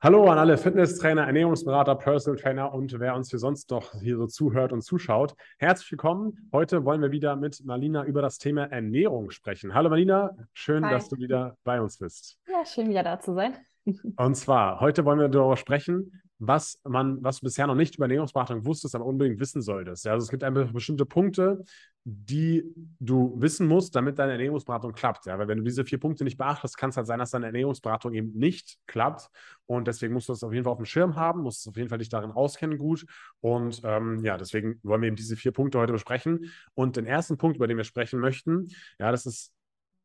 Hallo an alle Fitnesstrainer, Ernährungsberater, Personal Trainer und wer uns hier sonst noch hier so zuhört und zuschaut. Herzlich willkommen. Heute wollen wir wieder mit Marlina über das Thema Ernährung sprechen. Hallo Marlina, schön, Hi. dass du wieder bei uns bist. Ja, schön wieder da zu sein. Und zwar, heute wollen wir darüber sprechen, was man, was du bisher noch nicht über Ernährungsberatung wusstest, aber unbedingt wissen solltest. Ja, also es gibt einfach bestimmte Punkte, die du wissen musst, damit deine Ernährungsberatung klappt. Ja, weil wenn du diese vier Punkte nicht beachtest, kann es halt sein, dass deine Ernährungsberatung eben nicht klappt. Und deswegen musst du das auf jeden Fall auf dem Schirm haben, musst auf jeden Fall dich darin auskennen gut. Und ähm, ja, deswegen wollen wir eben diese vier Punkte heute besprechen. Und den ersten Punkt, über den wir sprechen möchten, ja, das ist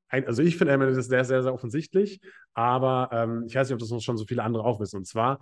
ein, also ich finde, das sehr, sehr, sehr offensichtlich, aber ähm, ich weiß nicht, ob das schon so viele andere auch wissen. Und zwar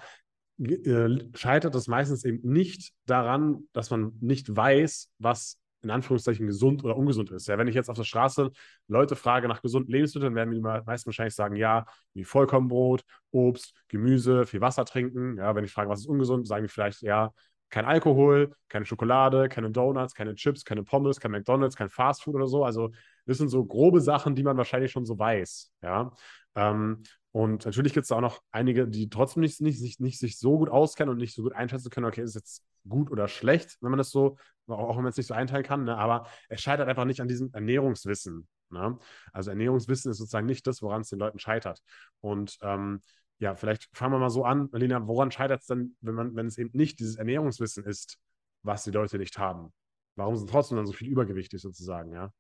scheitert es meistens eben nicht daran, dass man nicht weiß, was in Anführungszeichen gesund oder ungesund ist. Ja, wenn ich jetzt auf der Straße Leute frage nach gesunden Lebensmitteln, werden die meisten wahrscheinlich sagen, ja, wie Vollkornbrot, Obst, Gemüse, viel Wasser trinken. Ja, wenn ich frage, was ist ungesund, sagen die vielleicht, ja, kein Alkohol, keine Schokolade, keine Donuts, keine Chips, keine Pommes, kein McDonalds, kein Fastfood oder so. Also das sind so grobe Sachen, die man wahrscheinlich schon so weiß. Ja. Ähm, und natürlich gibt es auch noch einige, die trotzdem nicht, nicht, nicht, nicht sich so gut auskennen und nicht so gut einschätzen können, okay, ist jetzt gut oder schlecht, wenn man das so, auch wenn man es nicht so einteilen kann, ne? aber es scheitert einfach nicht an diesem Ernährungswissen. Ne? Also Ernährungswissen ist sozusagen nicht das, woran es den Leuten scheitert. Und ähm, ja, vielleicht fangen wir mal so an, Alina, woran scheitert es denn, wenn man, wenn es eben nicht dieses Ernährungswissen ist, was die Leute nicht haben? Warum sind trotzdem dann so viel übergewichtig sozusagen, ja?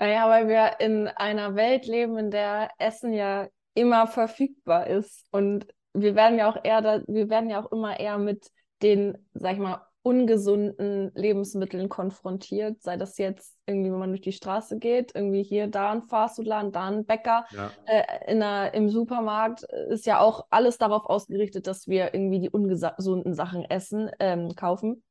Naja, weil wir in einer Welt leben, in der Essen ja immer verfügbar ist. Und wir werden ja auch eher, da, wir werden ja auch immer eher mit den, sag ich mal, ungesunden Lebensmitteln konfrontiert, sei das jetzt irgendwie, wenn man durch die Straße geht, irgendwie hier, da ein Fastfoodladen, da ein Bäcker, ja. äh, in einer, im Supermarkt ist ja auch alles darauf ausgerichtet, dass wir irgendwie die ungesunden Sachen essen, ähm, kaufen.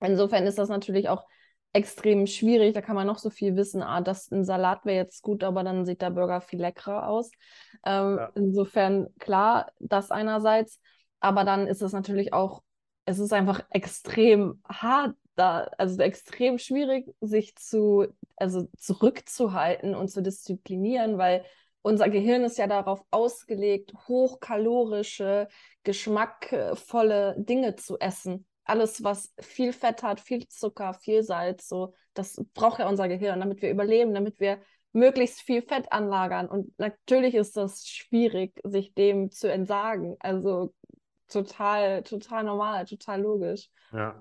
Insofern ist das natürlich auch extrem schwierig. Da kann man noch so viel wissen. Ah, das ein Salat wäre jetzt gut, aber dann sieht der Burger viel leckerer aus. Ähm, ja. Insofern klar, das einerseits, aber dann ist es natürlich auch, es ist einfach extrem hart da, also extrem schwierig, sich zu, also zurückzuhalten und zu disziplinieren, weil unser Gehirn ist ja darauf ausgelegt, hochkalorische, geschmackvolle Dinge zu essen alles, was viel Fett hat, viel Zucker, viel Salz, so, das braucht ja unser Gehirn, damit wir überleben, damit wir möglichst viel Fett anlagern. Und natürlich ist das schwierig, sich dem zu entsagen. Also total, total normal, total logisch. Ja,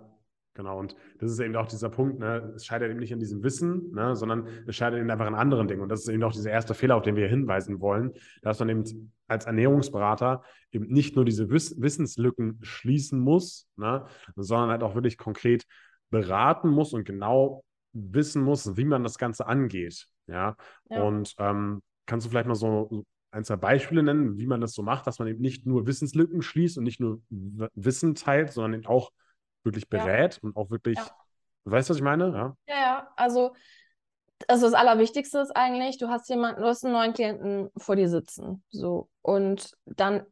Genau, und das ist eben auch dieser Punkt, ne? es scheitert eben nicht an diesem Wissen, ne? sondern es scheitert eben einfach an anderen Dingen. Und das ist eben auch dieser erste Fehler, auf den wir hinweisen wollen, dass man eben als Ernährungsberater eben nicht nur diese Wiss Wissenslücken schließen muss, ne? sondern halt auch wirklich konkret beraten muss und genau wissen muss, wie man das Ganze angeht. Ja, ja. und ähm, kannst du vielleicht mal so ein, zwei Beispiele nennen, wie man das so macht, dass man eben nicht nur Wissenslücken schließt und nicht nur Wissen teilt, sondern eben auch wirklich berät ja. und auch wirklich, ja. weißt du, was ich meine? Ja, ja, ja. also also das Allerwichtigste ist eigentlich, du hast jemanden, du hast einen neuen Klienten vor dir sitzen. So. Und dann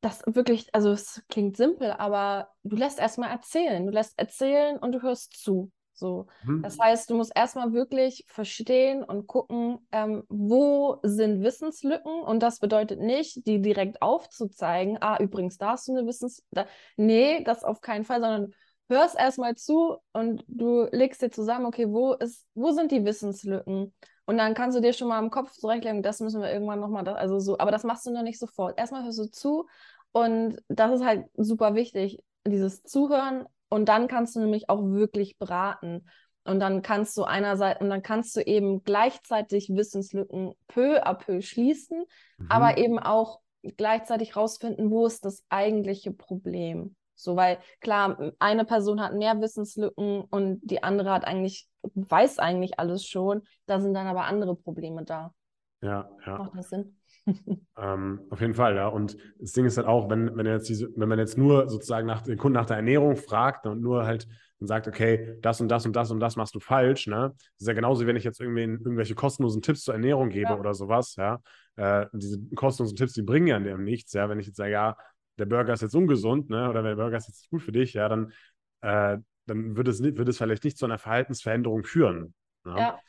das wirklich, also es klingt simpel, aber du lässt erstmal erzählen. Du lässt erzählen und du hörst zu. So. Mhm. Das heißt, du musst erstmal wirklich verstehen und gucken, ähm, wo sind Wissenslücken und das bedeutet nicht, die direkt aufzuzeigen, ah, übrigens, da hast du eine Wissens... Da, nee, das auf keinen Fall, sondern hörst erstmal zu und du legst dir zusammen, okay, wo ist, wo sind die Wissenslücken? Und dann kannst du dir schon mal im Kopf zurechtlegen, das müssen wir irgendwann nochmal, also so, aber das machst du noch nicht sofort. Erstmal hörst du zu und das ist halt super wichtig, dieses Zuhören und dann kannst du nämlich auch wirklich beraten. Und dann kannst du einerseits, und dann kannst du eben gleichzeitig Wissenslücken peu à peu schließen, mhm. aber eben auch gleichzeitig rausfinden, wo ist das eigentliche Problem. So, weil klar, eine Person hat mehr Wissenslücken und die andere hat eigentlich, weiß eigentlich alles schon. Da sind dann aber andere Probleme da. Ja, ja. Macht das Sinn? Ähm, auf jeden Fall, ja. Und das Ding ist halt auch, wenn, wenn, jetzt diese, wenn man jetzt nur sozusagen nach den Kunden nach der Ernährung fragt und nur halt und sagt, okay, das und das und das und das machst du falsch, ne? Das ist ja genauso, wenn ich jetzt irgendwie irgendwelche kostenlosen Tipps zur Ernährung gebe ja. oder sowas, ja. Äh, diese kostenlosen Tipps, die bringen ja nichts, ja. Wenn ich jetzt sage, ja, der Burger ist jetzt ungesund, ne? Oder der Burger ist jetzt nicht gut für dich, ja, dann, äh, dann wird es, wird es vielleicht nicht zu einer Verhaltensveränderung führen. Ne? Ja.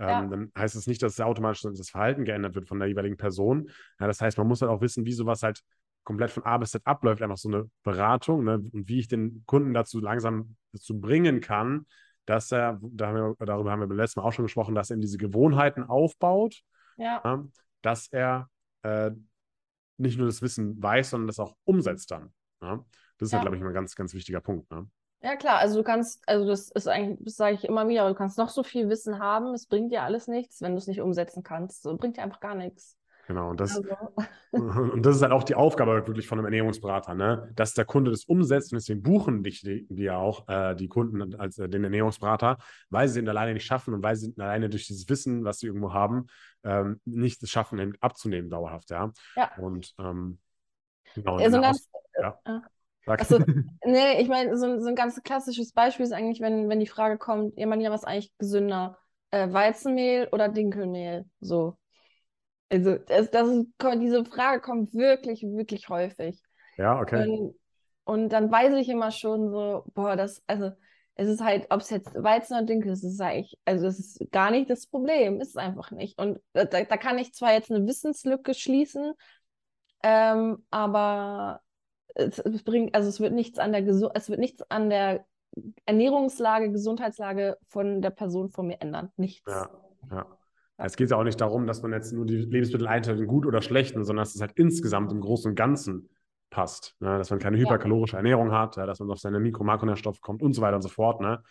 Ähm, ja. dann heißt es das nicht, dass automatisch das Verhalten geändert wird von der jeweiligen Person. Ja, das heißt, man muss halt auch wissen, wie sowas halt komplett von A bis Z abläuft, einfach so eine Beratung ne? und wie ich den Kunden dazu langsam dazu bringen kann, dass er, da haben wir, darüber haben wir beim letzten Mal auch schon gesprochen, dass er eben diese Gewohnheiten aufbaut, ja. Ja, dass er äh, nicht nur das Wissen weiß, sondern das auch umsetzt dann. Ja? Das ist ja, halt, glaube ich, ein ganz, ganz wichtiger Punkt. Ne? Ja, klar, also du kannst, also das ist eigentlich, das sage ich immer wieder, du kannst noch so viel Wissen haben, es bringt dir alles nichts, wenn du es nicht umsetzen kannst. So bringt dir einfach gar nichts. Genau, und das, also. und das ist halt auch die Aufgabe wirklich von einem Ernährungsberater, ne? dass der Kunde das umsetzt und deswegen buchen dich die, auch äh, die Kunden als äh, den Ernährungsberater, weil sie ihn alleine nicht schaffen und weil sie alleine durch dieses Wissen, was sie irgendwo haben, ähm, nicht es schaffen, abzunehmen dauerhaft, ja. ja. Und ähm, genau. Also ganz, ja. Äh, Achso, nee, ich meine, so, so, ein ganz klassisches Beispiel ist eigentlich, wenn, wenn die Frage kommt, jemand ja, was eigentlich gesünder? Äh, Weizenmehl oder Dinkelmehl? So. Also, das, das ist, diese Frage kommt wirklich, wirklich häufig. Ja, okay. Und, und dann weiß ich immer schon so, boah, das, also, es ist halt, ob es jetzt Weizen oder Dinkel ist, ist eigentlich, also das ist gar nicht das Problem, ist es einfach nicht. Und da, da kann ich zwar jetzt eine Wissenslücke schließen, ähm, aber es, bringt, also es wird nichts an der es wird nichts an der Ernährungslage, Gesundheitslage von der Person vor mir ändern. Nichts. Ja, ja. Es geht ja auch nicht darum, dass man jetzt nur die Lebensmittel einteilt in gut oder schlechten, sondern dass es halt insgesamt im Großen und Ganzen passt. Ne? Dass man keine hyperkalorische Ernährung hat, ja, dass man auf seine Mikro- Makronährstoffe kommt und so weiter und so fort. Ne?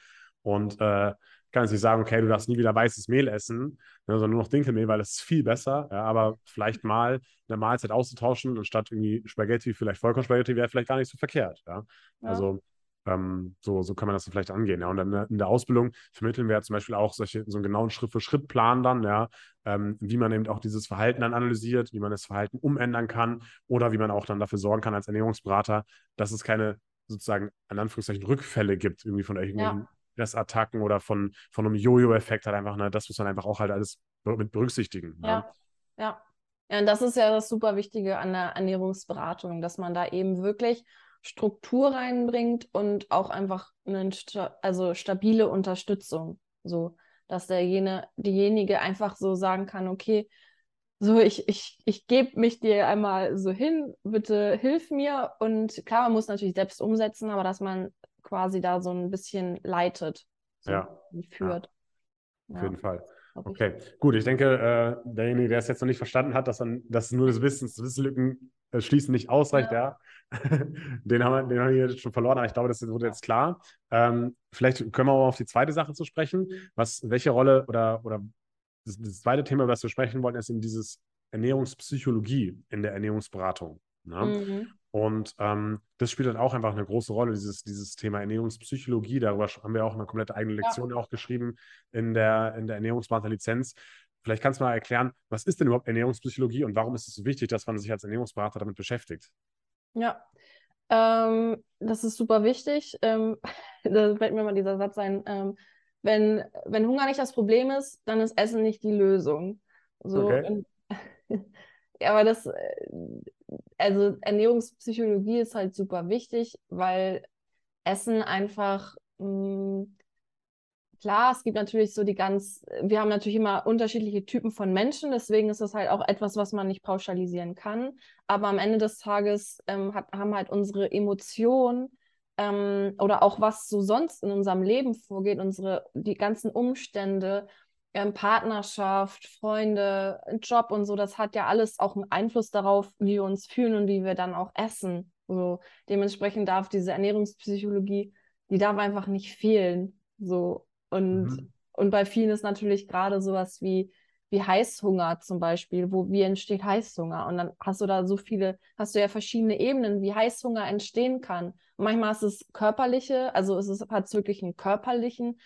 Und äh, kann jetzt nicht sagen, okay, du darfst nie wieder weißes Mehl essen, ne, sondern nur noch Dinkelmehl, weil das ist viel besser. Ja, aber vielleicht mal eine Mahlzeit auszutauschen und statt irgendwie Spaghetti, vielleicht Vollkornspaghetti, wäre vielleicht gar nicht so verkehrt. Ja? ja. Also ähm, so, so kann man das vielleicht angehen. Ja. Und dann in der Ausbildung vermitteln wir ja zum Beispiel auch solche, so einen genauen Schritt-für-Schritt-Plan dann, ja, ähm, wie man eben auch dieses Verhalten dann analysiert, wie man das Verhalten umändern kann oder wie man auch dann dafür sorgen kann als Ernährungsberater, dass es keine sozusagen in Anführungszeichen Rückfälle gibt, irgendwie von irgendwelchen ja. Attacken oder von, von einem Jojo-Effekt halt einfach, ne, das muss man einfach auch halt alles mit berücksichtigen. Ja, ja. ja. Ja, und das ist ja das super Wichtige an der Ernährungsberatung, dass man da eben wirklich Struktur reinbringt und auch einfach eine also stabile Unterstützung. So, dass derjenige, diejenige einfach so sagen kann, okay, so ich, ich, ich gebe mich dir einmal so hin, bitte hilf mir. Und klar, man muss natürlich selbst umsetzen, aber dass man quasi da so ein bisschen leitet so ja. führt. Ja. Auf jeden Fall. Okay, gut. Ich denke, äh, derjenige, der es jetzt noch nicht verstanden hat, dass, dann, dass nur das Wissens, Wissenslücken äh, schließen nicht ausreicht, ja. ja. den, haben wir, den haben wir jetzt schon verloren, aber ich glaube, das wurde jetzt klar. Ähm, vielleicht können wir auch auf die zweite Sache zu sprechen. Was, welche Rolle oder, oder das, das zweite Thema, über das wir sprechen wollen, ist eben dieses Ernährungspsychologie in der Ernährungsberatung. Ne? Mhm. Und ähm, das spielt dann auch einfach eine große Rolle, dieses, dieses Thema Ernährungspsychologie. Darüber haben wir auch eine komplette eigene Lektion ja. auch geschrieben in der, in der Ernährungsberater-Lizenz. Vielleicht kannst du mal erklären, was ist denn überhaupt Ernährungspsychologie und warum ist es so wichtig, dass man sich als Ernährungsberater damit beschäftigt? Ja, ähm, das ist super wichtig. Ähm, da fällt mir mal dieser Satz ein. Ähm, wenn, wenn Hunger nicht das Problem ist, dann ist Essen nicht die Lösung. So, okay. und, aber das, äh, also Ernährungspsychologie ist halt super wichtig, weil Essen einfach mh, mm, Klar, es gibt natürlich so die ganz, wir haben natürlich immer unterschiedliche Typen von Menschen, deswegen ist das halt auch etwas, was man nicht pauschalisieren kann. Aber am Ende des Tages ähm, hat, haben halt unsere Emotionen ähm, oder auch was so sonst in unserem Leben vorgeht, unsere, die ganzen Umstände, ähm, Partnerschaft, Freunde, Job und so, das hat ja alles auch einen Einfluss darauf, wie wir uns fühlen und wie wir dann auch essen. So, dementsprechend darf diese Ernährungspsychologie, die darf einfach nicht fehlen. So, und, mhm. und bei vielen ist natürlich gerade sowas wie, wie Heißhunger zum Beispiel. Wo, wie entsteht Heißhunger? Und dann hast du da so viele, hast du ja verschiedene Ebenen, wie Heißhunger entstehen kann. Und manchmal ist es körperliche, also es ist, hat es wirklich einen körperlichen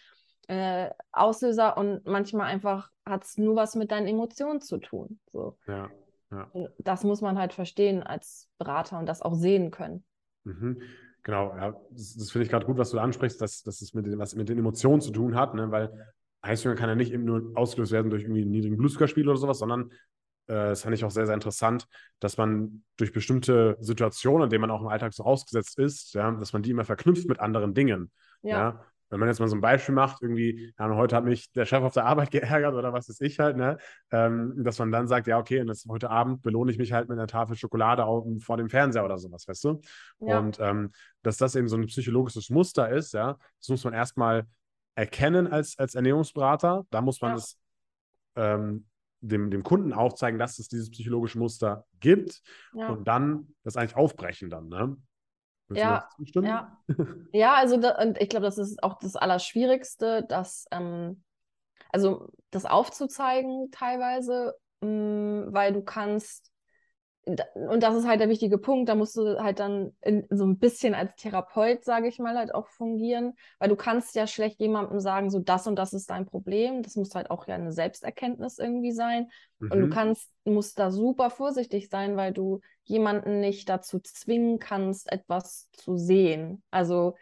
äh, Auslöser und manchmal einfach hat es nur was mit deinen Emotionen zu tun. So. Ja, ja. Das muss man halt verstehen als Berater und das auch sehen können. Mhm. Genau, ja, das, das finde ich gerade gut, was du ansprichst, dass, dass es mit, was mit den Emotionen zu tun hat, ne? weil Heißhunger kann ja nicht eben nur ausgelöst werden durch irgendwie einen niedrigen Blutzuckerspiegel oder sowas, sondern äh, das fand ich auch sehr, sehr interessant, dass man durch bestimmte Situationen, in denen man auch im Alltag so ausgesetzt ist, ja, dass man die immer verknüpft mit anderen Dingen. Ja. ja? Wenn man jetzt mal so ein Beispiel macht, irgendwie, ja, heute hat mich der Chef auf der Arbeit geärgert oder was ist ich halt, ne? Ähm, dass man dann sagt, ja, okay, und das, heute Abend belohne ich mich halt mit einer Tafel Schokolade auf, vor dem Fernseher oder sowas, weißt du? Ja. Und ähm, dass das eben so ein psychologisches Muster ist, ja, das muss man erstmal erkennen als, als Ernährungsberater. Da muss man ja. es ähm, dem, dem Kunden aufzeigen, dass es dieses psychologische Muster gibt ja. und dann das eigentlich aufbrechen dann, ne? Ja, ja. ja, also da, und ich glaube, das ist auch das Allerschwierigste, dass, ähm, also das aufzuzeigen teilweise, mh, mm, weil du kannst und das ist halt der wichtige Punkt, da musst du halt dann in, so ein bisschen als Therapeut, sage ich mal, halt auch fungieren, weil du kannst ja schlecht jemandem sagen, so das und das ist dein Problem. Das muss halt auch ja eine Selbsterkenntnis irgendwie sein. Mhm. Und du mhm. kannst, musst da super vorsichtig sein, weil du jemanden nicht dazu zwingen kannst, etwas zu sehen. Also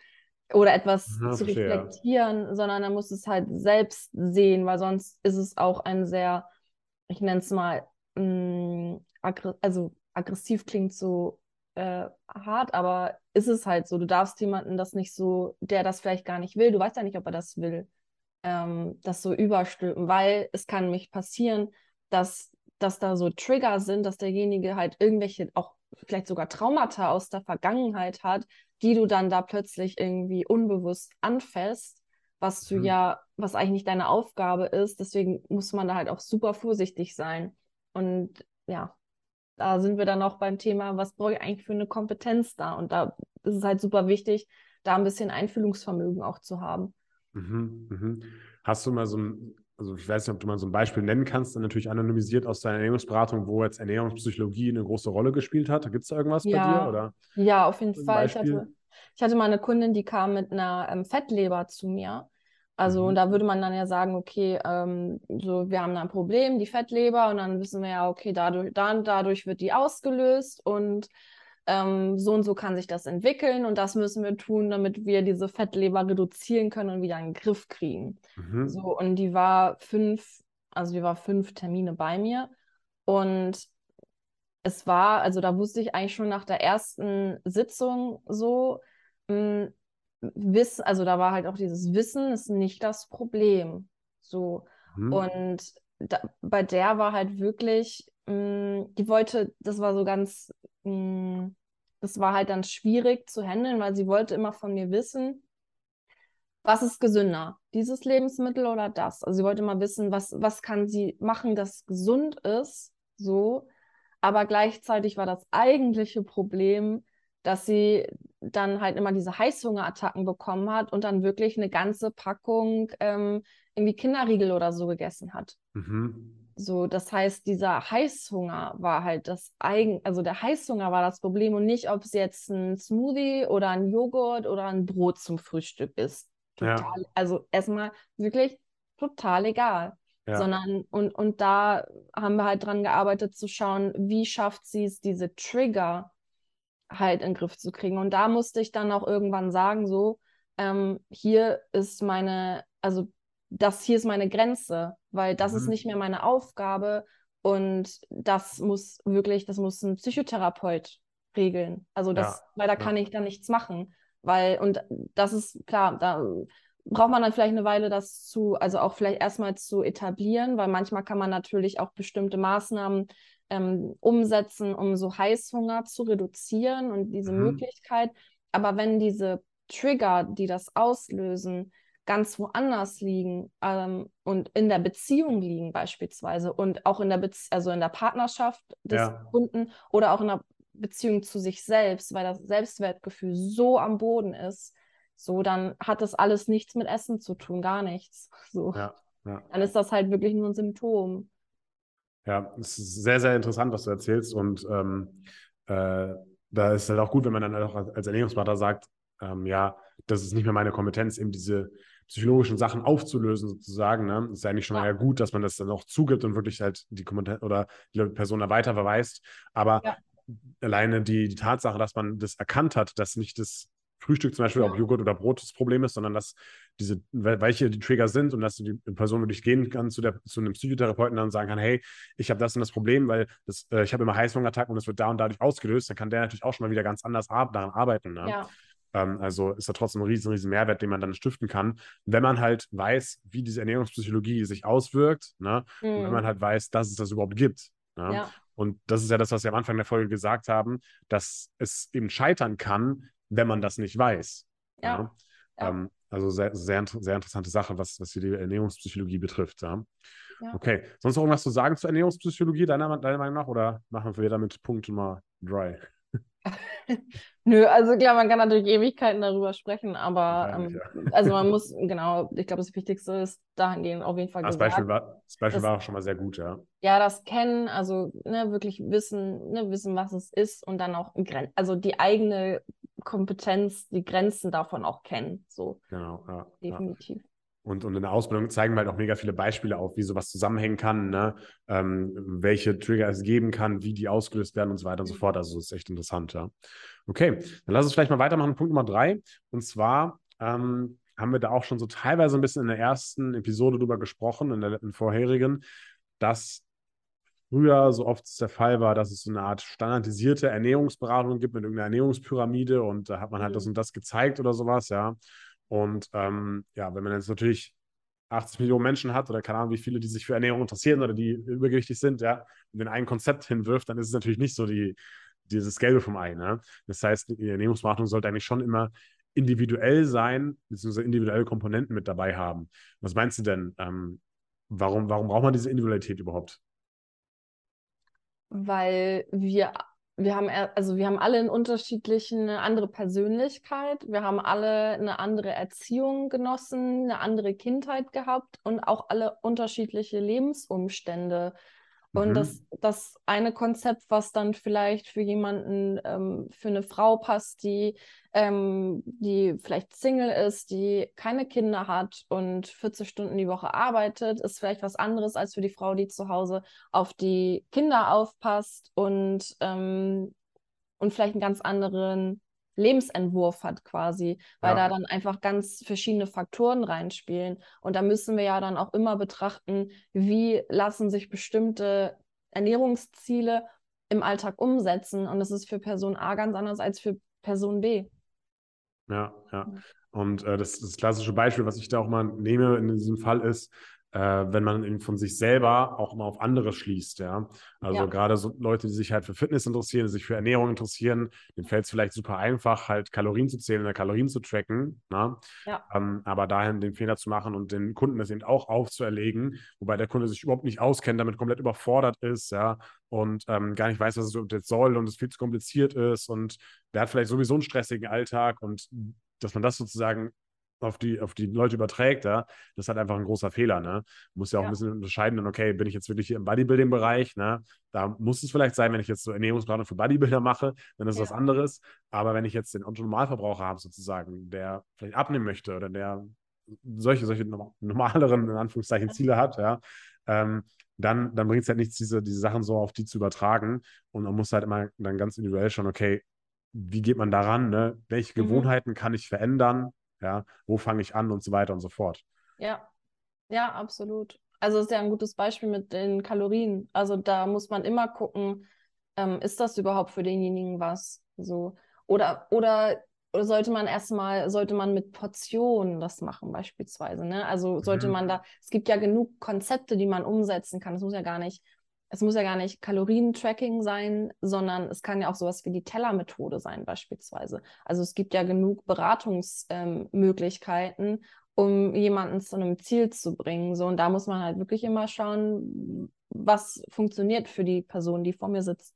oder etwas ja, zu reflektieren, sondern er muss es halt selbst sehen, weil sonst ist es auch ein sehr, ich nenne es mal, mh, mm, aggr also aggressiv klingt so äh, hart, aber ist es halt so. Du darfst jemanden das nicht so, der das vielleicht gar nicht will, du weißt ja nicht, ob er das will, ähm, das so überstülpen, weil es kann nämlich passieren, dass, dass da so Trigger sind, dass derjenige halt irgendwelche, auch vielleicht sogar Traumata aus der Vergangenheit hat, die du dann da plötzlich irgendwie unbewusst anfasst, was du mhm. ja, was eigentlich nicht deine Aufgabe ist. Deswegen muss man da halt auch super vorsichtig sein. Und ja, da sind wir dann auch beim Thema, was brauche ich eigentlich für eine Kompetenz da? Und da ist es halt super wichtig, da ein bisschen Einfühlungsvermögen auch zu haben. Mhm, mhm. Hast du mal so ein, also ich weiß nicht, ob du mal so ein Beispiel nennen kannst, dann natürlich anonymisiert aus deiner Ernährungsberatung, wo jetzt Ernährungspsychologie eine große Rolle gespielt hat. Gibt es da irgendwas ja, bei dir? Oder ja, auf jeden Fall. Ich hatte, ich hatte mal eine Kundin, die kam mit einer ähm, Fettleber zu mir also, mhm. und da würde man dann ja sagen, okay, ähm, so, wir haben da ein Problem, die Fettleber, und dann wissen wir ja, okay, dadurch, dann, dadurch wird die ausgelöst und ähm, so und so kann sich das entwickeln und das müssen wir tun, damit wir diese Fettleber reduzieren können und wieder in den Griff kriegen. Mhm. So, und die war fünf, also die war fünf Termine bei mir und es war, also da wusste ich eigentlich schon nach der ersten Sitzung so, mh, hm, Wissen, also da war halt auch dieses Wissen ist nicht das Problem. So. Mhm. Und da, bei der war halt wirklich, mh, mm, die wollte, das war so ganz, mm, das war halt dann schwierig zu handeln, weil sie wollte immer von mir wissen, was ist gesünder, dieses Lebensmittel oder das? Also sie wollte immer wissen, was, was kann sie machen, das gesund ist, so. Aber gleichzeitig war das eigentliche Problem, dass sie dann halt immer diese Heißhungerattacken bekommen hat und dann wirklich eine ganze Packung ähm, irgendwie Kinderriegel oder so gegessen hat. Mhm. So, das heißt, dieser Heißhunger war halt das eigen, also der Heißhunger war das Problem und nicht, ob es jetzt ein Smoothie oder ein Joghurt oder ein Brot zum Frühstück ist. Total, ja. also erstmal wirklich total egal. Ja. Sondern, und, und da haben wir halt dran gearbeitet zu schauen, wie schafft sie es, diese Trigger halt in den Griff zu kriegen. Und da musste ich dann auch irgendwann sagen, so, ähm, hier ist meine, also das hier ist meine Grenze, weil das mhm. ist nicht mehr meine Aufgabe und das muss wirklich, das muss ein Psychotherapeut regeln. Also das, ja, weil da ja. kann ich dann nichts machen, weil, und das ist klar, da braucht man dann vielleicht eine Weile, das zu, also auch vielleicht erstmal zu etablieren, weil manchmal kann man natürlich auch bestimmte Maßnahmen ähm, umsetzen, um so Heißhunger zu reduzieren und diese mhm. Möglichkeit. Aber wenn diese Trigger, die das auslösen, ganz woanders liegen ähm, und in der Beziehung liegen beispielsweise und auch in der Bezie also in der Partnerschaft des ja. Kunden oder auch in der Beziehung zu sich selbst, weil das Selbstwertgefühl so am Boden ist, so dann hat das alles nichts mit Essen zu tun, gar nichts. So. Ja, ja. Dann ist das halt wirklich nur ein Symptom. Ja, es ist sehr, sehr interessant, was du erzählst. Und ähm, äh, da ist halt auch gut, wenn man dann auch als Ernährungsberater sagt, ähm, ja, das ist nicht mehr meine Kompetenz, eben diese psychologischen Sachen aufzulösen, sozusagen. Ne? Ist ja eigentlich schon ja. mal gut, dass man das dann auch zugibt und wirklich halt die Kompetenz oder die Person da weiter verweist. Aber ja. alleine die, die Tatsache, dass man das erkannt hat, dass nicht das Frühstück zum Beispiel, ja. ob Joghurt oder Brot das Problem ist, sondern dass diese, welche die Trigger sind und dass die Person wirklich gehen kann zu, der, zu einem Psychotherapeuten und sagen kann, hey, ich habe das und das Problem, weil das, äh, ich habe immer Heißhungerattacken und es wird da und dadurch ausgelöst, dann kann der natürlich auch schon mal wieder ganz anders ar daran arbeiten. Ne? Ja. Ähm, also ist da trotzdem ein riesen, riesen Mehrwert, den man dann stiften kann, wenn man halt weiß, wie diese Ernährungspsychologie sich auswirkt, ne? Mhm. Und wenn man halt weiß, dass es das überhaupt gibt. Ne? Ja. Und das ist ja das, was wir am Anfang der Folge gesagt haben, dass es eben scheitern kann, wenn man das nicht weiß. Ja. Ne? ja. Ähm, also sehr, sehr, sehr interessante Sache, was, was die Ernährungspsychologie betrifft. Ja? ja. Okay. Sonst noch irgendwas zu sagen zur Ernährungspsychologie, deiner, deiner Meinung nach? Oder machen wir damit Punkt Nummer drei? Nö, also klar, man kann natürlich Ewigkeiten darüber sprechen, aber ähm, ja. also man muss, genau, ich glaube, das Wichtigste ist dahingehend auf jeden Fall das gesagt. Beispiel war, das Beispiel das, war auch schon mal sehr gut, ja. Ja, das Kennen, also ne, wirklich wissen, ne, wissen, was es ist und dann auch, also die eigene Kompetenz, die Grenzen davon auch kennen, so. Genau, ja. Definitiv. Ja. Und, und in der Ausbildung zeigen wir halt auch mega viele Beispiele auf, wie sowas zusammenhängen kann, ne? ähm, welche Trigger es geben kann, wie die ausgelöst werden und so weiter und so fort. Also das ist echt interessant, ja. Okay, dann lass uns vielleicht mal weitermachen. Punkt Nummer drei. Und zwar ähm, haben wir da auch schon so teilweise ein bisschen in der ersten Episode drüber gesprochen, in der in vorherigen, dass früher so oft der Fall war, dass es so eine Art standardisierte Ernährungsberatung gibt mit irgendeiner Ernährungspyramide und da hat man halt mhm. das und das gezeigt oder sowas, ja. Und ähm, ja, wenn man jetzt natürlich 80 Millionen Menschen hat oder keine Ahnung, wie viele, die sich für Ernährung interessieren oder die übergewichtig sind, ja, und den ein Konzept hinwirft, dann ist es natürlich nicht so die, dieses Gelbe vom Ei. Ne? Das heißt, die Ernährungsberatung sollte eigentlich schon immer individuell sein, beziehungsweise individuelle Komponenten mit dabei haben. Was meinst du denn? Ähm, warum, warum braucht man diese Individualität überhaupt? Weil wir wir haben, also wir haben alle einen unterschiedlichen, eine andere Persönlichkeit. Wir haben alle eine andere Erziehung genossen, eine andere Kindheit gehabt und auch alle unterschiedliche Lebensumstände. Und mhm. das, das eine Konzept, was dann vielleicht für jemanden, ähm, für eine Frau passt, die, ähm, die vielleicht Single ist, die keine Kinder hat und 40 Stunden die Woche arbeitet, ist vielleicht was anderes als für die Frau, die zu Hause auf die Kinder aufpasst und, ähm, und vielleicht einen ganz anderen Lebensentwurf hat quasi, weil ja. da dann einfach ganz verschiedene Faktoren reinspielen. Und da müssen wir ja dann auch immer betrachten, wie lassen sich bestimmte Ernährungsziele im Alltag umsetzen. Und das ist für Person A ganz anders als für Person B. Ja, ja. Und äh, das, das klassische Beispiel, was ich da auch mal nehme in diesem Fall ist, äh, wenn man eben von sich selber auch mal auf andere schließt, ja. Also ja. gerade so Leute, die sich halt für Fitness interessieren, die sich für Ernährung interessieren, denen fällt es vielleicht super einfach, halt Kalorien zu zählen oder Kalorien zu tracken? Ja. Ähm, aber dahin den Fehler zu machen und den Kunden das eben auch aufzuerlegen, wobei der Kunde sich überhaupt nicht auskennt, damit komplett überfordert ist, ja, und ähm, gar nicht weiß, was es jetzt soll und es viel zu kompliziert ist und der hat vielleicht sowieso einen stressigen Alltag und dass man das sozusagen auf die, auf die Leute überträgt, ja, das ist halt einfach ein großer Fehler. Ne? Muss ja auch ja. ein bisschen unterscheiden, okay, bin ich jetzt wirklich hier im Bodybuilding-Bereich, ne? Da muss es vielleicht sein, wenn ich jetzt so Ernährungsplanung für Bodybuilder mache, dann ist ja. was anderes. Aber wenn ich jetzt den Autonormalverbraucher habe, sozusagen, der vielleicht abnehmen möchte oder der solche, solche normaleren, in Anführungszeichen, Ziele hat, ja, ähm, dann, dann bringt es halt nichts, diese, diese Sachen so auf die zu übertragen. Und man muss halt immer dann ganz individuell schauen, okay, wie geht man daran? Ne? Welche mhm. Gewohnheiten kann ich verändern? Ja, wo fange ich an und so weiter und so fort. Ja, ja, absolut. Also ist ja ein gutes Beispiel mit den Kalorien. Also da muss man immer gucken, ähm, ist das überhaupt für denjenigen was? So. Oder, oder, oder sollte man erstmal, sollte man mit Portionen das machen, beispielsweise. Ne? Also sollte mhm. man da, es gibt ja genug Konzepte, die man umsetzen kann. Es muss ja gar nicht es muss ja gar nicht Kalorientracking sein, sondern es kann ja auch sowas wie die Tellermethode sein beispielsweise. Also es gibt ja genug Beratungsmöglichkeiten, ähm, um jemanden zu einem Ziel zu bringen. So, und da muss man halt wirklich immer schauen, was funktioniert für die Person, die vor mir sitzt.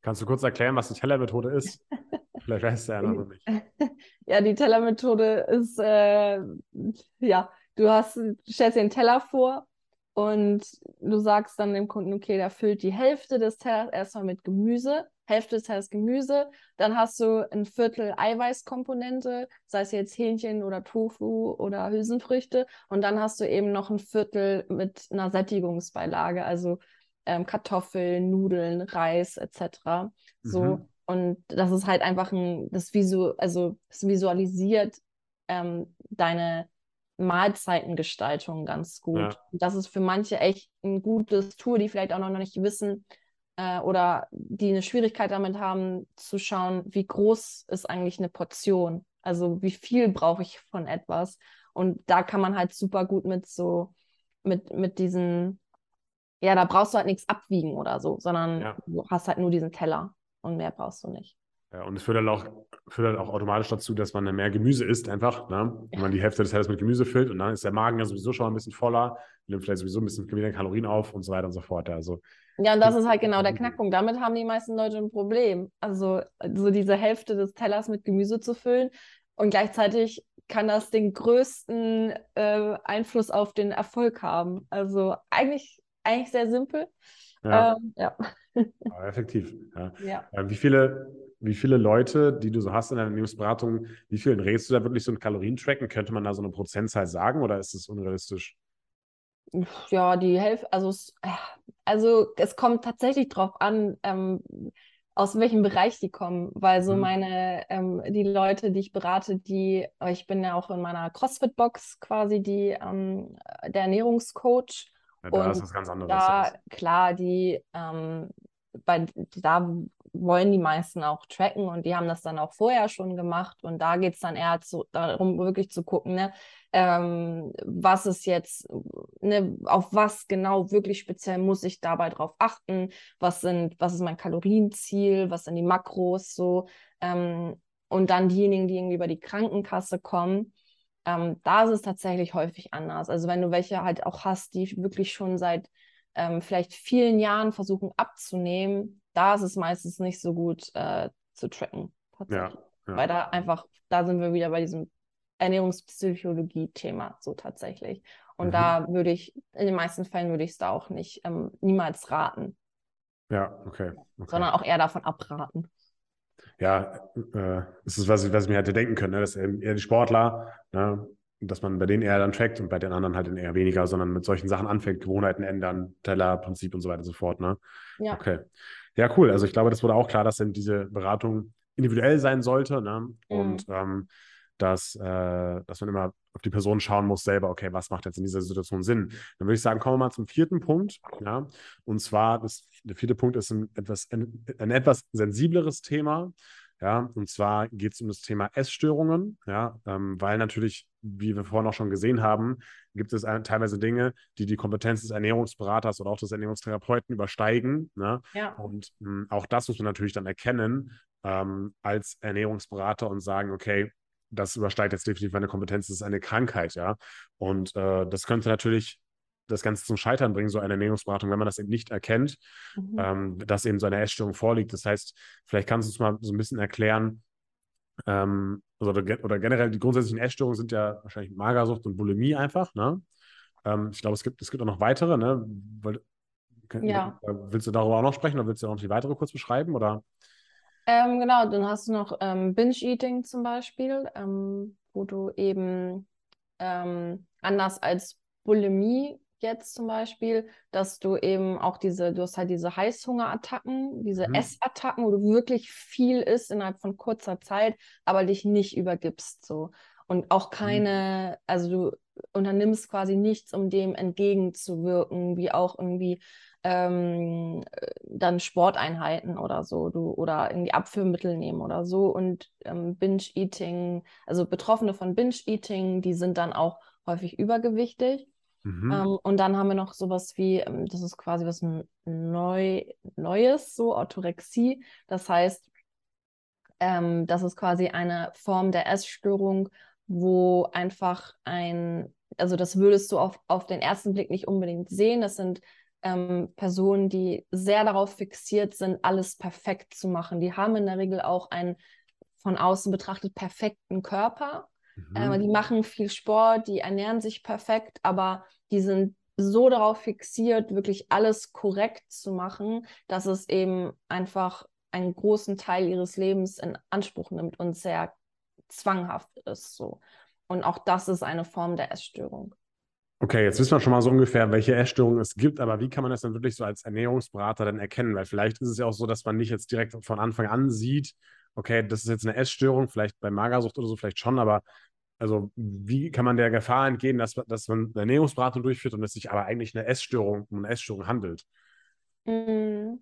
Kannst du kurz erklären, was die Tellermethode ist? Vielleicht weiß der noch nicht. Ja, die Tellermethode ist, äh, ja, du hast, stellst dir einen Teller vor und du sagst dann dem Kunden, okay, der füllt die Hälfte des Tellers erstmal mit Gemüse, Hälfte des Tellers Gemüse, dann hast du ein Viertel Eiweißkomponente, sei es jetzt Hähnchen oder Tofu oder Hülsenfrüchte, und dann hast du eben noch ein Viertel mit einer Sättigungsbeilage, also ähm, Kartoffeln, Nudeln, Reis etc. So. Mhm. Und das ist halt einfach ein, das, Visu also, das visualisiert ähm, deine Mahlzeitengestaltung ganz gut. Ja. Das ist für manche echt ein gutes Tool, die vielleicht auch noch nicht wissen äh, oder die eine Schwierigkeit damit haben, zu schauen, wie groß ist eigentlich eine Portion. Also wie viel brauche ich von etwas? Und da kann man halt super gut mit so, mit, mit diesen, ja, da brauchst du halt nichts abwiegen oder so, sondern Ja. du hast halt nur diesen Teller und mehr brauchst du nicht. Ja, und es führt halt auch, führt halt auch automatisch dazu, dass man dann mehr Gemüse isst, einfach. Ne? Wenn man die Hälfte des Tellers mit Gemüse füllt und dann ist der Magen ja sowieso schon mal ein bisschen voller, nimmt vielleicht sowieso ein bisschen weniger Kalorien auf und so weiter und so fort. Also, Ja, und das ist halt genau der Knackpunkt. Damit haben die meisten Leute ein Problem. Also so diese Hälfte des Tellers mit Gemüse zu füllen und gleichzeitig kann das den größten äh, Einfluss auf den Erfolg haben. Also eigentlich, eigentlich sehr simpel. ja, Ähm, ja. effektiv. Ja. ja. Äh, Wie viele, wie viele Leute, die du so hast in der Ernährungsberatung, wie vielen rätst du da wirklich so ein Kalorientracken? Könnte man da so eine Prozentzahl sagen oder ist es unrealistisch? Ja, die Hälfte, also es, also es kommt tatsächlich drauf an, ähm, aus welchem Bereich die kommen, weil so Mhm. meine, ähm, die Leute, die ich berate, die, ich bin ja auch in meiner CrossFit-Box quasi die, ähm, der Ernährungscoach Ja, da ist und was ganz anderes. da, klar, die, ähm, bei, da wollen die meisten auch tracken und die haben das dann auch vorher schon gemacht und da geht es dann eher zu, darum, wirklich zu gucken, ne, ähm, was ist jetzt, ne, auf was genau wirklich speziell muss ich dabei drauf achten, was sind, was ist mein Kalorienziel, was sind die Makros so? Ähm, und dann diejenigen, die irgendwie über die Krankenkasse kommen, ähm, da ist es tatsächlich häufig anders. Also wenn du welche halt auch hast, die wirklich schon seit ähm, vielleicht vielen Jahren versuchen abzunehmen, da ist es meistens nicht so gut äh, zu tracken. Tatsächlich. Ja, Weil ja. da einfach, da sind wir wieder bei diesem Ernährungspsychologie-Thema so tatsächlich. Und Mhm. da würde ich, in den meisten Fällen würde ich es da auch nicht ähm, niemals raten, Ja, okay. okay. sondern auch eher davon abraten. Ja, äh, das ist, was ich, was ich mir hätte denken können, ne? dass eben eher die Sportler, ne? Dass man bei denen eher dann trackt und bei den anderen halt eher weniger, sondern mit solchen Sachen anfängt, Gewohnheiten ändern, Tellerprinzip und so weiter und so fort. Ne? Ja. Okay. Ja, cool. Also ich glaube, das wurde auch klar, dass dann diese Beratung individuell sein sollte ne? und ähm, dass, äh, dass man immer auf die Person schauen muss selber, okay, was macht jetzt in dieser Situation Sinn? Dann würde ich sagen, kommen wir mal zum vierten Punkt. Ja? Und zwar, das, der vierte Punkt ist ein etwas, ein, ein etwas sensibleres Thema. Ja, und zwar geht es um das Thema Essstörungen, ja, ähm, weil natürlich, wie wir vorhin auch schon gesehen haben, gibt es ein, teilweise Dinge, die die Kompetenz des Ernährungsberaters oder auch des Ernährungstherapeuten übersteigen. Ne? Ja. Und mh, auch das muss man natürlich dann erkennen ähm, als Ernährungsberater und sagen, okay, das übersteigt jetzt definitiv meine Kompetenz, das ist eine Krankheit, ja. Und äh, das könnte natürlich das Ganze zum Scheitern bringen, so eine Ernährungsberatung, wenn man das eben nicht erkennt, Mhm. ähm, dass eben so eine Essstörung vorliegt. Das heißt, vielleicht kannst du uns mal so ein bisschen erklären, ähm, oder, ge- oder generell die grundsätzlichen Essstörungen sind ja wahrscheinlich Magersucht und Bulimie einfach, ne? Ähm, ich glaube, es gibt, es gibt auch noch weitere, ne? Weil, Ja. Willst du darüber auch noch sprechen oder willst du noch die weitere kurz beschreiben? Oder? Ähm, genau, dann hast du noch ähm, Binge-Eating zum Beispiel, ähm, wo du eben anders als Bulimie jetzt zum Beispiel, dass du eben auch diese, du hast halt diese Heißhungerattacken, diese Mhm. Essattacken, wo du wirklich viel isst innerhalb von kurzer Zeit, aber dich nicht übergibst so. Und auch keine, also du unternimmst quasi nichts, um dem entgegenzuwirken, wie auch irgendwie ähm, dann Sporteinheiten oder so, du oder irgendwie Abführmittel nehmen oder so. Und ähm, Binge-Eating, also Betroffene von Binge-Eating, die sind dann auch häufig übergewichtig. Mhm. Ähm, und dann haben wir noch sowas wie, ähm, das ist quasi was neu, Neues, so Orthorexie. Das heißt, ähm, das ist quasi eine Form der Essstörung, wo einfach ein, also das würdest du auf, auf den ersten Blick nicht unbedingt sehen. Das sind ähm, Personen, die sehr darauf fixiert sind, alles perfekt zu machen. Die haben in der Regel auch einen von außen betrachtet perfekten Körper. Äh, Mhm. die machen viel Sport, die ernähren sich perfekt, aber die sind so darauf fixiert, wirklich alles korrekt zu machen, dass es eben einfach einen großen Teil ihres Lebens in Anspruch nimmt und sehr zwanghaft ist so. Und auch das ist eine Form der Essstörung. Okay, jetzt wissen wir schon mal so ungefähr, welche Essstörungen es gibt, aber wie kann man das dann wirklich so als Ernährungsberater dann erkennen? Weil vielleicht ist es ja auch so, dass man nicht jetzt direkt von Anfang an sieht, okay, das ist jetzt eine Essstörung, vielleicht bei Magersucht oder so, vielleicht schon, aber also wie kann man der Gefahr entgehen, dass, dass man eine Ernährungsberatung durchführt und es sich aber eigentlich eine Essstörung um eine Essstörung handelt? Mm,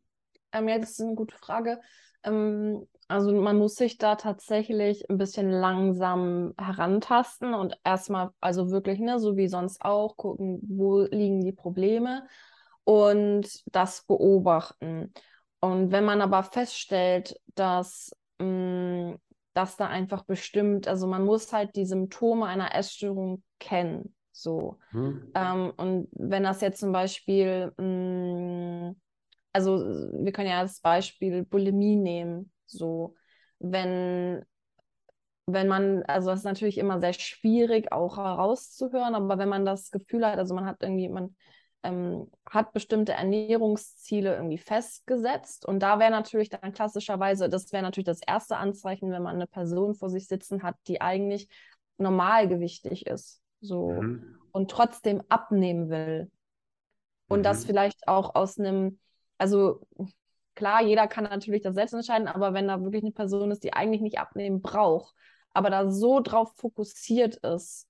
ähm, ja, das ist eine gute Frage. Ähm, also man muss sich da tatsächlich ein bisschen langsam herantasten und erstmal, also wirklich, ne, so wie sonst auch, gucken, wo liegen die Probleme und das beobachten. Und wenn man aber feststellt, dass, mh, mm, dass da einfach bestimmt, also man muss halt die Symptome einer Essstörung kennen. So. Hm. Ähm, und wenn das jetzt zum Beispiel, mh, mm, also wir können ja als Beispiel Bulimie nehmen. So, wenn, wenn man, also das ist natürlich immer sehr schwierig auch herauszuhören, aber wenn man das Gefühl hat, also man hat irgendwie, man ähm, hat bestimmte Ernährungsziele irgendwie festgesetzt und da wäre natürlich dann klassischerweise, das wäre natürlich das erste Anzeichen, wenn man eine Person vor sich sitzen hat, die eigentlich normalgewichtig ist, so mhm. und trotzdem abnehmen will und mhm. das vielleicht auch aus einem, also klar, jeder kann natürlich das selbst entscheiden, aber wenn da wirklich eine Person ist, die eigentlich nicht abnehmen braucht, aber da so drauf fokussiert ist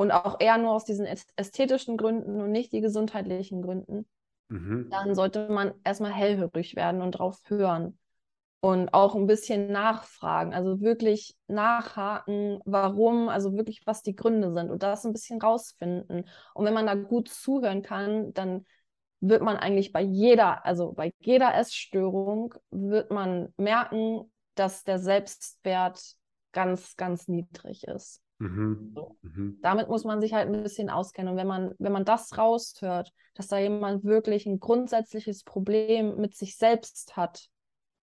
und auch eher nur aus diesen ästhetischen Gründen und nicht die gesundheitlichen Gründen, mhm. dann sollte man erstmal hellhörig werden und drauf hören und auch ein bisschen nachfragen, also wirklich nachhaken, warum, also wirklich, was die Gründe sind und das ein bisschen rausfinden. Und wenn man da gut zuhören kann, dann wird man eigentlich bei jeder, also bei jeder Essstörung, wird man merken, dass der Selbstwert ganz, ganz niedrig ist. Mhm. So. Mhm. Damit muss man sich halt ein bisschen auskennen. Und wenn man, wenn man das raushört, dass da jemand wirklich ein grundsätzliches Problem mit sich selbst hat,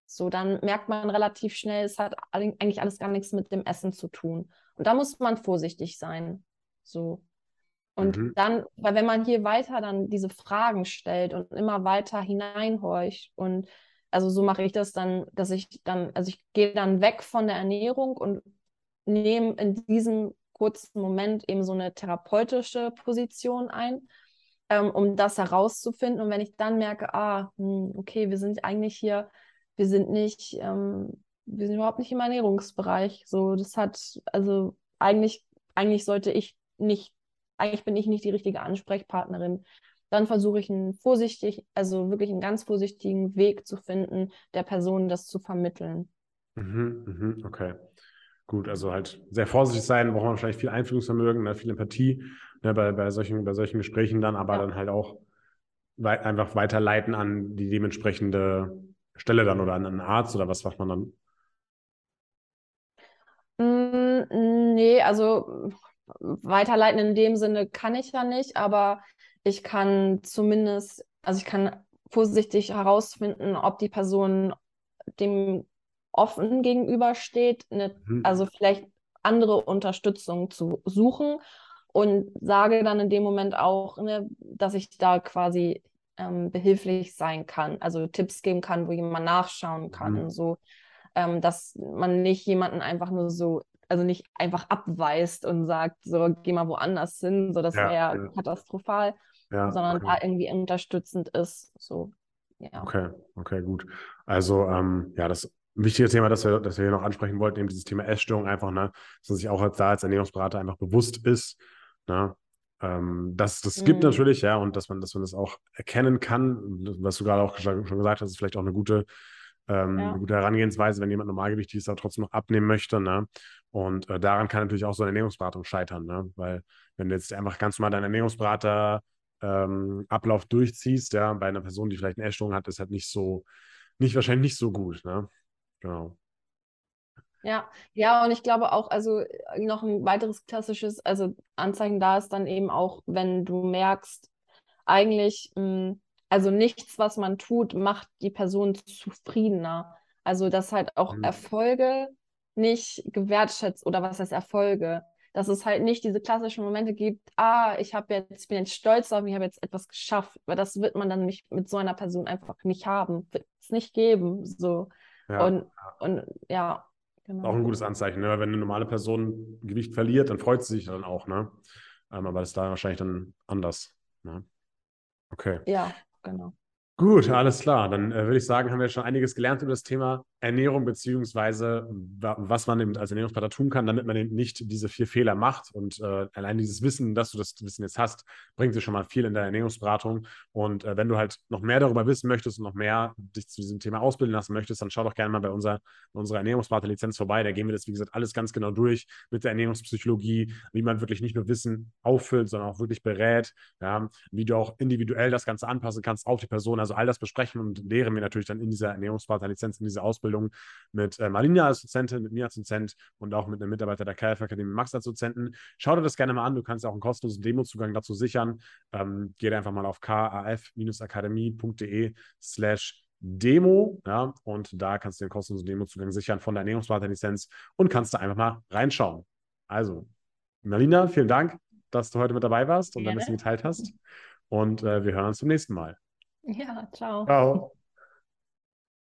so, dann merkt man relativ schnell, es hat eigentlich alles gar nichts mit dem Essen zu tun. Und da muss man vorsichtig sein. So. Und mhm. dann, weil wenn man hier weiter dann diese Fragen stellt und immer weiter hineinhorcht und also so mache ich das dann, dass ich dann, also ich gehe dann weg von der Ernährung und nehme in diesem kurzen Moment eben so eine therapeutische Position ein, ähm, um das herauszufinden. Und wenn ich dann merke, ah, hm, okay, wir sind eigentlich hier, wir sind nicht, ähm, wir sind überhaupt nicht im Ernährungsbereich. So, das hat, also eigentlich, eigentlich sollte ich nicht eigentlich bin ich nicht die richtige Ansprechpartnerin. Dann versuche ich einen vorsichtig, also wirklich einen ganz vorsichtigen Weg zu finden, der Person das zu vermitteln. Mhm, mhm, okay. Gut, also halt sehr vorsichtig sein, braucht man wahrscheinlich viel Einfühlungsvermögen, ne, viel Empathie ne, bei, bei, solchen, bei solchen Gesprächen dann, aber ja. dann halt auch wei einfach weiterleiten an die dementsprechende Stelle dann oder an einen Arzt oder was macht man dann? Mm, nee, also weiterleiten in dem Sinne kann ich ja nicht, aber ich kann zumindest, also ich kann vorsichtig herausfinden, ob die Person dem offen gegenübersteht, eine, mhm. also vielleicht andere Unterstützung zu suchen und sage dann in dem Moment auch, ne, dass ich da quasi ähm, behilflich sein kann, also Tipps geben kann, wo jemand nachschauen kann, mhm. so ähm, dass man nicht jemanden einfach nur so also nicht einfach abweist und sagt, so geh mal woanders hin, so das ja, wäre ja, ja, katastrophal, ja, sondern okay. da irgendwie unterstützend ist. So, ja. Okay, okay, gut. Also ähm, ja, das wichtige Thema, das wir, das wir hier noch ansprechen wollten, eben dieses Thema Essstörung einfach, ne, dass man sich auch als da als Ernährungsberater einfach bewusst ist, ne, ähm, das, das mhm. gibt natürlich, ja, und dass man, dass man das auch erkennen kann, was du gerade auch schon gesagt hast, ist vielleicht auch eine gute ähm, ja. eine gute Herangehensweise, wenn jemand normalgewichtig ist, aber trotzdem noch abnehmen möchte. Ne? Und äh, daran kann natürlich auch so eine Ernährungsberatung scheitern, ne? weil wenn du jetzt einfach ganz normal deinen Ernährungsberater ähm, Ablauf durchziehst, ja, bei einer Person, die vielleicht eine Essstörung hat, ist halt nicht so, nicht wahrscheinlich nicht so gut. Ne? Genau. Ja, ja, und ich glaube auch, also noch ein weiteres klassisches, also Anzeichen da ist dann eben auch, wenn du merkst, eigentlich mh, hm, also nichts, was man tut, macht die Person zufriedener. Also dass halt auch mhm. Erfolge nicht gewertschätzt oder was heißt Erfolge, dass es halt nicht diese klassischen Momente gibt, ah, ich habe jetzt, bin jetzt stolz auf mich, ich habe jetzt etwas geschafft, weil das wird man dann nicht mit so einer Person einfach nicht haben, wird es nicht geben, so. Ja. Und, und ja, genau. Auch ein gutes Anzeichen, ne? wenn eine normale Person Gewicht verliert, dann freut sie sich dann auch, ne? Ähm, aber das ist da wahrscheinlich dann anders, ne? Okay. Ja, genau. Gut, alles klar. Dann äh, würde ich sagen, haben wir schon einiges gelernt über das Thema Ernährung beziehungsweise was man eben als Ernährungsberater tun kann, damit man eben nicht diese vier Fehler macht. Und äh, allein dieses Wissen, dass du das Wissen jetzt hast, bringt dir schon mal viel in der Ernährungsberatung. Und äh, wenn du halt noch mehr darüber wissen möchtest und noch mehr dich zu diesem Thema ausbilden lassen möchtest, dann schau doch gerne mal bei unserer, unserer Ernährungsberaterlizenz vorbei. Da gehen wir das, wie gesagt, alles ganz genau durch mit der Ernährungspsychologie, wie man wirklich nicht nur Wissen auffüllt, sondern auch wirklich berät, ja, wie du auch individuell das Ganze anpassen kannst auf die Person. Also all das besprechen und lehren wir natürlich dann in dieser Ernährungsberaterlizenz, in dieser Ausbildung Ausbildung mit äh, Marina als Dozentin, mit mir als Dozent und auch mit einem Mitarbeiter der KF Akademie Max als Dozenten. Schau dir das gerne mal an. Du kannst auch einen kostenlosen Demozugang dazu sichern. Ähm, geh einfach mal auf kaf-akademie.de slash Demo, ja, und da kannst du den kostenlosen Demozugang sichern von der Ernährungsberaterlizenz und kannst da einfach mal reinschauen. Also, Marina, vielen Dank, dass du heute mit dabei warst und dein Wissen geteilt hast. Und äh, wir hören uns zum nächsten Mal. Ja, ciao. Ciao.